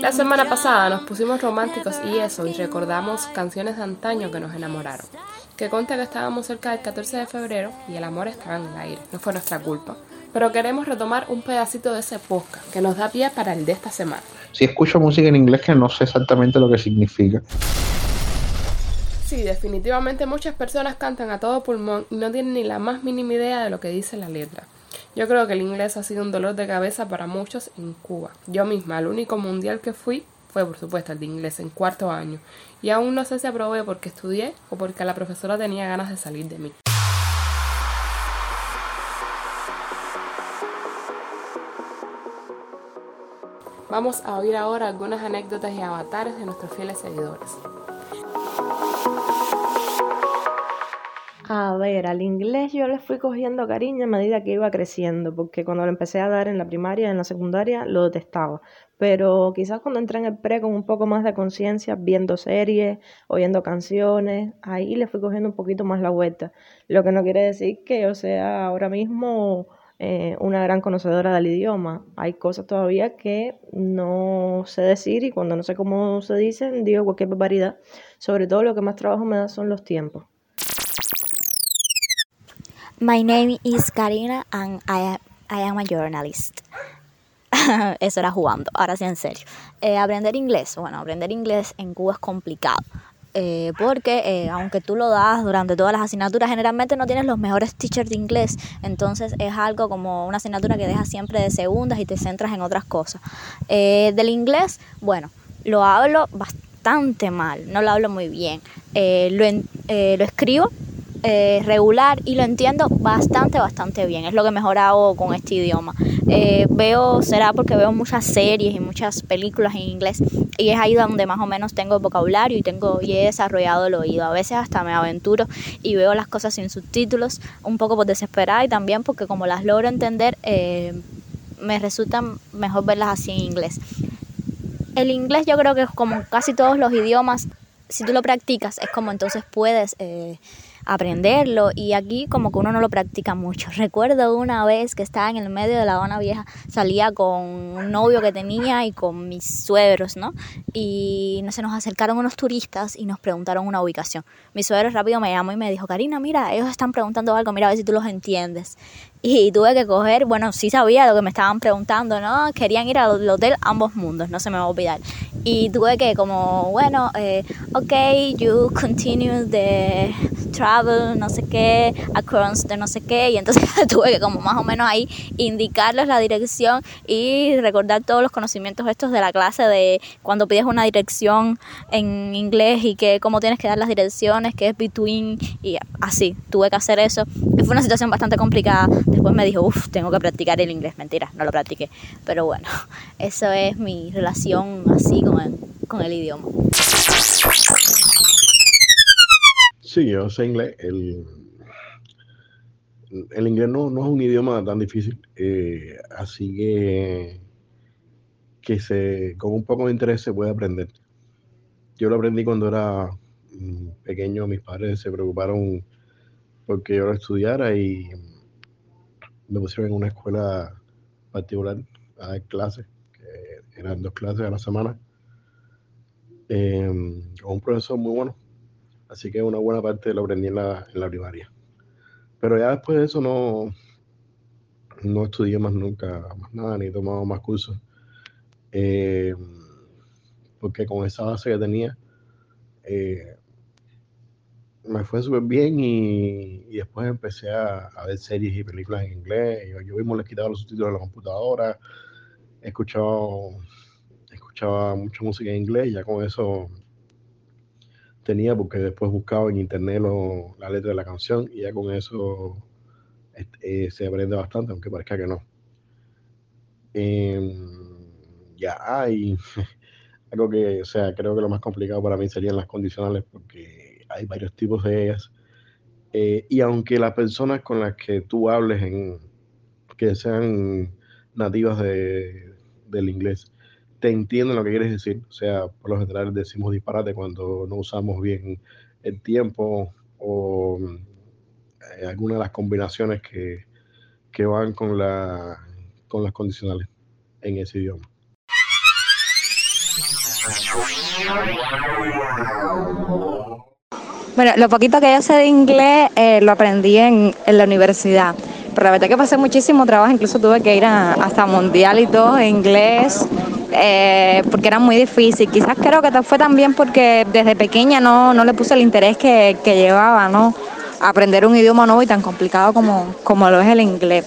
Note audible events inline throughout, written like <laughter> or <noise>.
La semana pasada nos pusimos románticos y eso, y recordamos canciones de antaño que nos enamoraron. Que conta que estábamos cerca del 14 de febrero y el amor estaba en el aire, no fue nuestra culpa. Pero queremos retomar un pedacito de ese podcast que nos da pie para el de esta semana. Si escucho música en inglés que no sé exactamente lo que significa. Sí, definitivamente muchas personas cantan a todo pulmón y no tienen ni la más mínima idea de lo que dice la letra. Yo creo que el inglés ha sido un dolor de cabeza para muchos en Cuba. Yo misma, el único mundial que fui fue por supuesto el de inglés en cuarto año. Y aún no sé si aprobé porque estudié o porque la profesora tenía ganas de salir de mí. Vamos a oír ahora algunas anécdotas y avatares de nuestros fieles seguidores. A ver, al inglés yo le fui cogiendo cariño a medida que iba creciendo, porque cuando lo empecé a dar en la primaria en la secundaria lo detestaba. Pero quizás cuando entré en el pre con un poco más de conciencia, viendo series, oyendo canciones, ahí le fui cogiendo un poquito más la vuelta. Lo que no quiere decir que yo sea ahora mismo eh, una gran conocedora del idioma. Hay cosas todavía que no sé decir y cuando no sé cómo se dicen, digo cualquier barbaridad. Sobre todo lo que más trabajo me da son los tiempos. My name is Karina and I, I am a journalist. <laughs> Eso era jugando, ahora sí en serio. Eh, aprender inglés, bueno, aprender inglés en Cuba es complicado. Eh, porque eh, aunque tú lo das durante todas las asignaturas, generalmente no tienes los mejores teachers de inglés, entonces es algo como una asignatura que dejas siempre de segundas y te centras en otras cosas. del inglés, bueno, lo hablo bastante mal, no lo hablo muy bien. lo, lo escribo eh, regular y lo entiendo bastante, bastante bien. Es lo que mejor hago con este idioma. Eh, veo, será porque veo muchas series y muchas películas en inglés y es ahí donde más o menos tengo vocabulario y, tengo, y he desarrollado el oído. A veces hasta me aventuro y veo las cosas sin subtítulos, un poco por desesperada y también porque como las logro entender, eh, me resulta mejor verlas así en inglés. El inglés yo creo que como casi todos los idiomas, si tú lo practicas, es como entonces puedes aprenderlo y aquí como que uno no lo practica mucho. <laughs> Recuerdo una vez que estaba en el medio de la Habana Vieja, salía con un novio que tenía y con mis suegros, ¿no? Y se nos acercaron unos turistas y nos preguntaron una ubicación. Mi suegro rápido me llamó y me dijo, Karina, mira, ellos están preguntando algo, mira a ver si tú los entiendes. Y tuve que coger, bueno, sí sabía lo que me estaban preguntando, ¿no? Querían ir al hotel Ambos Mundos, no se me va a olvidar. Y tuve que como, bueno, eh, ok, you continue the travel, no sé qué, across de no sé qué. Y entonces <laughs> tuve que como más o menos ahí indicarles la dirección y recordar todos los conocimientos estos de la clase de cuando pides una dirección en inglés y que cómo tienes que dar las direcciones, que es between y así. Tuve que hacer eso. Fue una situación bastante complicada Después me dijo, uff, tengo que practicar el inglés. Mentira, no lo practiqué. Pero bueno, <laughs> eso es mi relación así con el, con el idioma. Sí, yo sé inglés. El, el inglés no, no, es un idioma tan difícil. Eh, así que, que se, con un poco de interés se puede aprender. Yo lo aprendí cuando era mm, pequeño. Mis padres se preocuparon porque yo lo estudiara y me pusieron en una escuela particular a dar clases, que eran dos clases a la semana, eh, con un profesor muy bueno. Así que una buena parte lo aprendí en la, primaria. Pero ya después de eso no, no estudié más nunca, más nada, ni he tomado más cursos. Eh, porque con esa base que tenía, eh, me fue súper bien y, y después empecé a, a ver series y películas en inglés. Yo, yo mismo les quitaba los subtítulos a la computadora, he escuchado, escuchaba mucha música en inglés y ya con eso tenía, porque después buscaba en internet lo- la letra de la canción y ya con eso este, eh, se aprende bastante, aunque parezca que no. Em, ya hay <laughs> algo que, o sea, creo que lo más complicado para mí serían las condicionales, porque hay varios tipos de ellas. Eh, y aunque las personas con las que tú hables en, que sean nativas de, del inglés, te entienden lo que quieres decir. O sea, por lo general decimos disparate cuando no usamos bien el tiempo o eh, alguna de las combinaciones que, que van con, la, con las condicionales en ese idioma. Bueno, lo poquito que yo sé de inglés eh, lo aprendí en, la universidad. Pero la verdad que pasé muchísimo trabajo, incluso tuve que ir hasta mundial y todo en inglés, eh, porque era muy difícil. Quizás creo que fue también porque desde pequeña no, le puse el interés que, llevaba, ¿no? Aprender un idioma nuevo y tan complicado como lo es el inglés.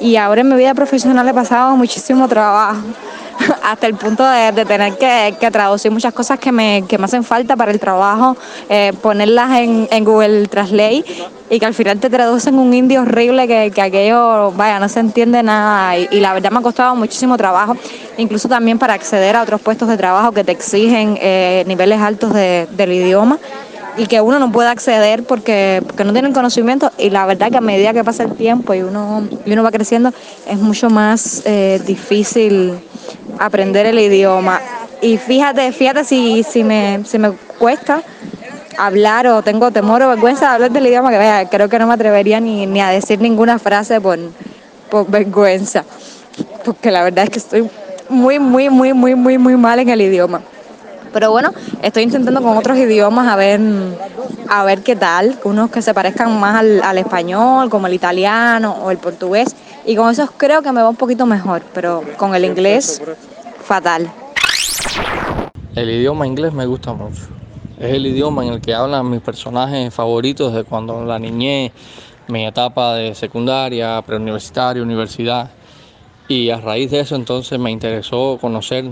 Y ahora en mi vida profesional he pasado muchísimo trabajo, <laughs> hasta el punto de, tener que, traducir muchas cosas que me, que me hacen falta para el trabajo, eh, ponerlas en, Google Translate y que al final te traducen un indio horrible que, que aquello, vaya, no se entiende nada. Y, y la verdad me ha costado muchísimo trabajo, incluso también para acceder a otros puestos de trabajo que te exigen eh, niveles altos de- del idioma y que uno no puede acceder porque, porque no tiene el conocimiento y la verdad que a medida que pasa el tiempo y uno, y uno va creciendo es mucho más eh, difícil aprender el idioma. Y fíjate, fíjate si, si, me, si me cuesta hablar o tengo temor o vergüenza de hablar del idioma que vea, creo que no me atrevería ni, ni a decir ninguna frase por, por vergüenza. Porque la verdad es que estoy muy, muy, muy, muy, muy, muy mal en el idioma. Pero bueno, estoy intentando con otros idiomas a ver, a ver qué tal, unos que se parezcan más al, al español, como el italiano o el portugués. Y con esos creo que me va un poquito mejor, pero con el inglés, fatal. El idioma inglés me gusta mucho. Es el idioma en el que hablan mis personajes favoritos de cuando la niñez, mi etapa de secundaria, preuniversitaria, universidad. Y a raíz de eso entonces me interesó conocer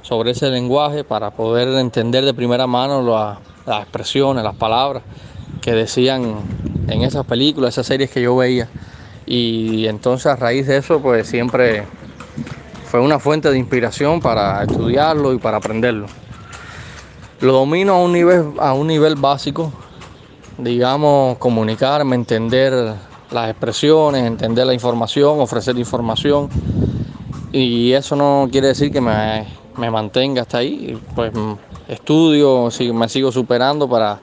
sobre ese lenguaje para poder entender de primera mano la- las expresiones, las palabras que decían en esas películas, esas series que yo veía. Y entonces a raíz de eso pues siempre fue una fuente de inspiración para estudiarlo y para aprenderlo. Lo domino a un nivel, a un nivel básico, digamos, comunicarme, entender las expresiones, entender la información, ofrecer información. Y eso no quiere decir que me, me mantenga hasta ahí. Pues estudio, me sigo superando para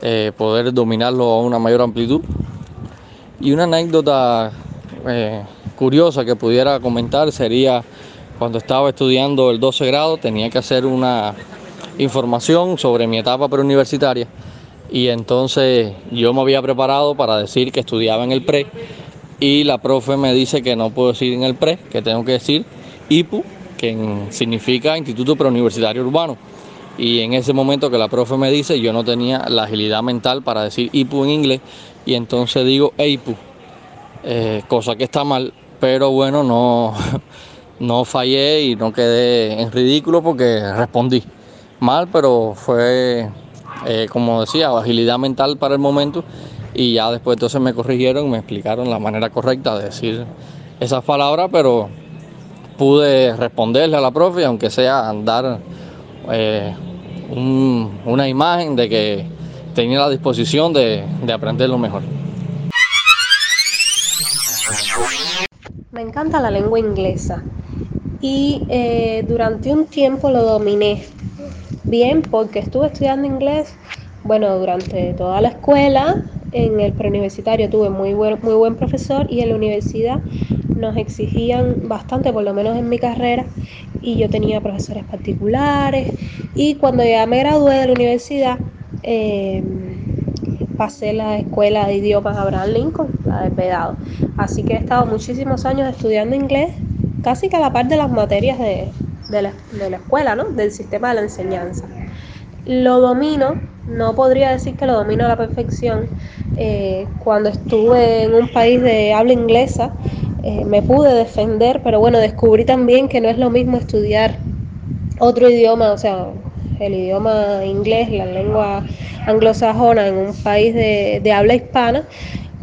eh, poder dominarlo a una mayor amplitud. Y una anécdota eh, curiosa que pudiera comentar sería cuando estaba estudiando el 12 grado, tenía que hacer una información sobre mi etapa preuniversitaria y entonces yo me había preparado para decir que estudiaba en el pre y la profe me dice que no puedo decir en el pre, que tengo que decir IPU, que significa Instituto Preuniversitario Urbano. Y en ese momento que la profe me dice, yo no tenía la agilidad mental para decir IPU en inglés y entonces digo EIPU, eh, cosa que está mal, pero bueno, no, <laughs> no fallé y no quedé en ridículo porque respondí mal, pero fue, eh, como decía, agilidad mental para el momento y ya después entonces me corrigieron, me explicaron la manera correcta de decir esas palabras, pero pude responderle a la profe, aunque sea dar eh, un- una imagen de que tenía la disposición de, de aprenderlo mejor. Me encanta la lengua inglesa y eh, durante un tiempo lo dominé bien porque estuve estudiando inglés, bueno, durante toda la escuela En el preuniversitario tuve muy buen, muy buen profesor y en la universidad nos exigían bastante, por lo menos en mi carrera, y yo tenía profesores particulares. Y cuando ya me gradué de la universidad, eh, pasé la escuela de idiomas Abraham Lincoln, la de Pedado. Así que he estado muchísimos años estudiando inglés, casi que a la par de las materias de, de, la, de la escuela, ¿no? del sistema de la enseñanza. Lo domino, no podría decir que lo domino a la perfección. Eh, cuando estuve en un país de habla inglesa, eh, me pude defender, pero bueno, descubrí también que no es lo mismo estudiar otro idioma, o sea, el idioma inglés, la lengua anglosajona en un país de, habla hispana,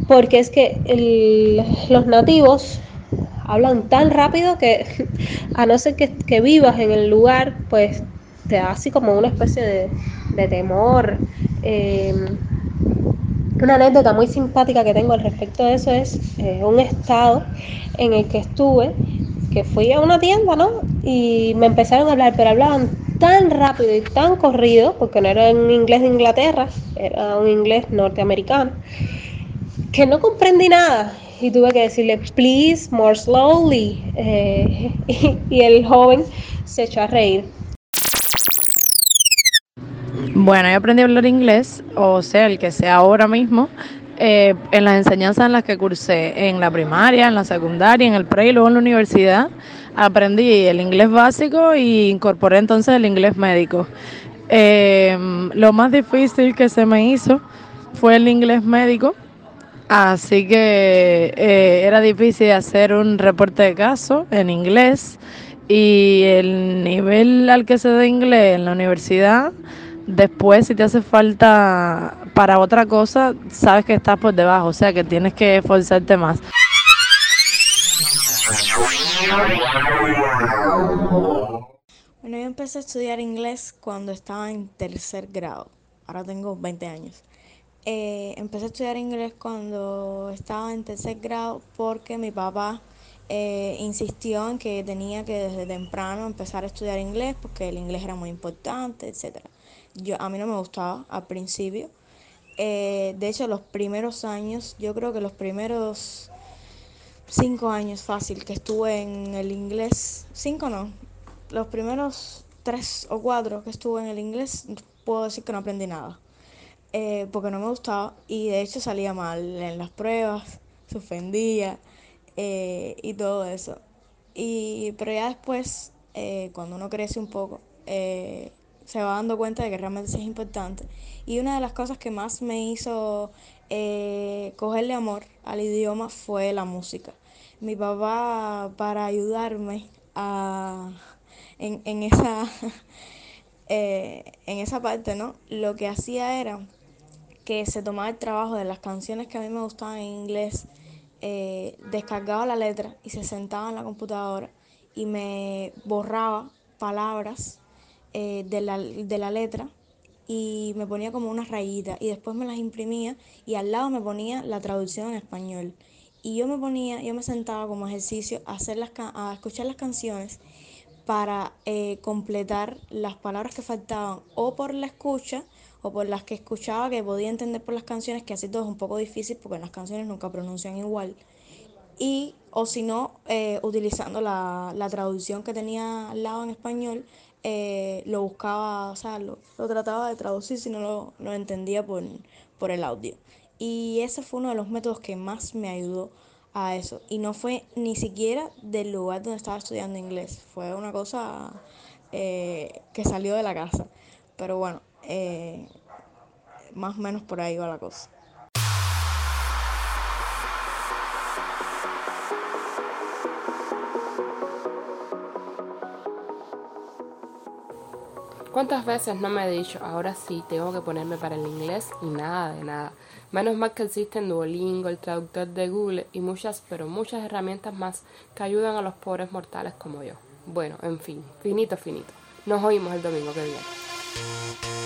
porque es que los nativos hablan tan rápido que <laughs> a no ser que, vivas en el lugar, pues te da así como una especie de, temor. Eh, una anécdota muy simpática que tengo al respecto de eso es eh, un estado en el que estuve, que fui a una tienda, ¿no? Y me empezaron a hablar, pero hablaban tan rápido y tan corrido, porque no era un inglés de Inglaterra, era un inglés norteamericano, que no comprendí nada. Y tuve que decirle, please, more slowly. Eh, <laughs> y el joven se echó a reír. Bueno, yo aprendí a hablar inglés, o sea, el que sea ahora mismo, eh, en las enseñanzas en las que cursé, en la primaria, en la secundaria, en el pre y luego en la universidad, aprendí el inglés básico y incorporé entonces el inglés médico. Eh, lo más difícil que se me hizo fue el inglés médico, así que eh, era difícil hacer un reporte de caso en inglés y el nivel al que se da inglés en la universidad Después, si te hace falta para otra cosa, sabes que estás por debajo, o sea que tienes que esforzarte más. Bueno, yo empecé a estudiar inglés cuando estaba en tercer grado. Ahora tengo 20 años. Eh, empecé a estudiar inglés cuando estaba en tercer grado porque mi papá eh, insistió en que tenía que desde temprano empezar a estudiar inglés porque el inglés era muy importante, etcétera. Yo, a mí no me gustaba al principio. Eh, de hecho, los primeros años, yo creo que los primeros cinco años fácil que estuve en el inglés, cinco no, los primeros tres o cuatro que estuve en el inglés, puedo decir que no aprendí nada. Eh, porque no me gustaba y de hecho salía mal en las pruebas, suspendía eh, y todo eso. Y, pero ya después, cuando uno crece un poco, se va dando cuenta de que realmente es importante. Y una de las cosas que más me hizo eh, cogerle amor al idioma fue la música. Mi papá, para ayudarme a, en, en, esa, <laughs> eh, en esa parte, ¿no? Lo que hacía era que se tomaba el trabajo de las canciones que a mí me gustaban en inglés, eh, descargaba la letra y se sentaba en la computadora y me borraba palabras eh, de, la, de la letra y me ponía como unas rayitas y después me las imprimía y al lado me ponía la traducción en español. Y yo me ponía, yo me sentaba como ejercicio a, hacer las, a escuchar las canciones para eh, completar las palabras que faltaban o por la escucha o por las que escuchaba que podía entender por las canciones, que así todo es un poco difícil porque las canciones nunca pronuncian igual. Y o si no, eh, utilizando la, la traducción que tenía al lado en español, eh, lo buscaba, o sea, lo, trataba de traducir si no lo, lo entendía por, por el audio. Y ese fue uno de los métodos que más me ayudó a eso. Y no fue ni siquiera del lugar donde estaba estudiando inglés. Fue una cosa eh, que salió de la casa. Pero bueno, eh, más o menos por ahí va la cosa. ¿Cuántas veces no me he dicho, ahora sí, tengo que ponerme para el inglés y nada de nada? Menos mal que existen Duolingo, el traductor de Google y muchas, pero muchas herramientas más que ayudan a los pobres mortales como yo. Bueno, en fin, finito, finito. Nos oímos el domingo que viene.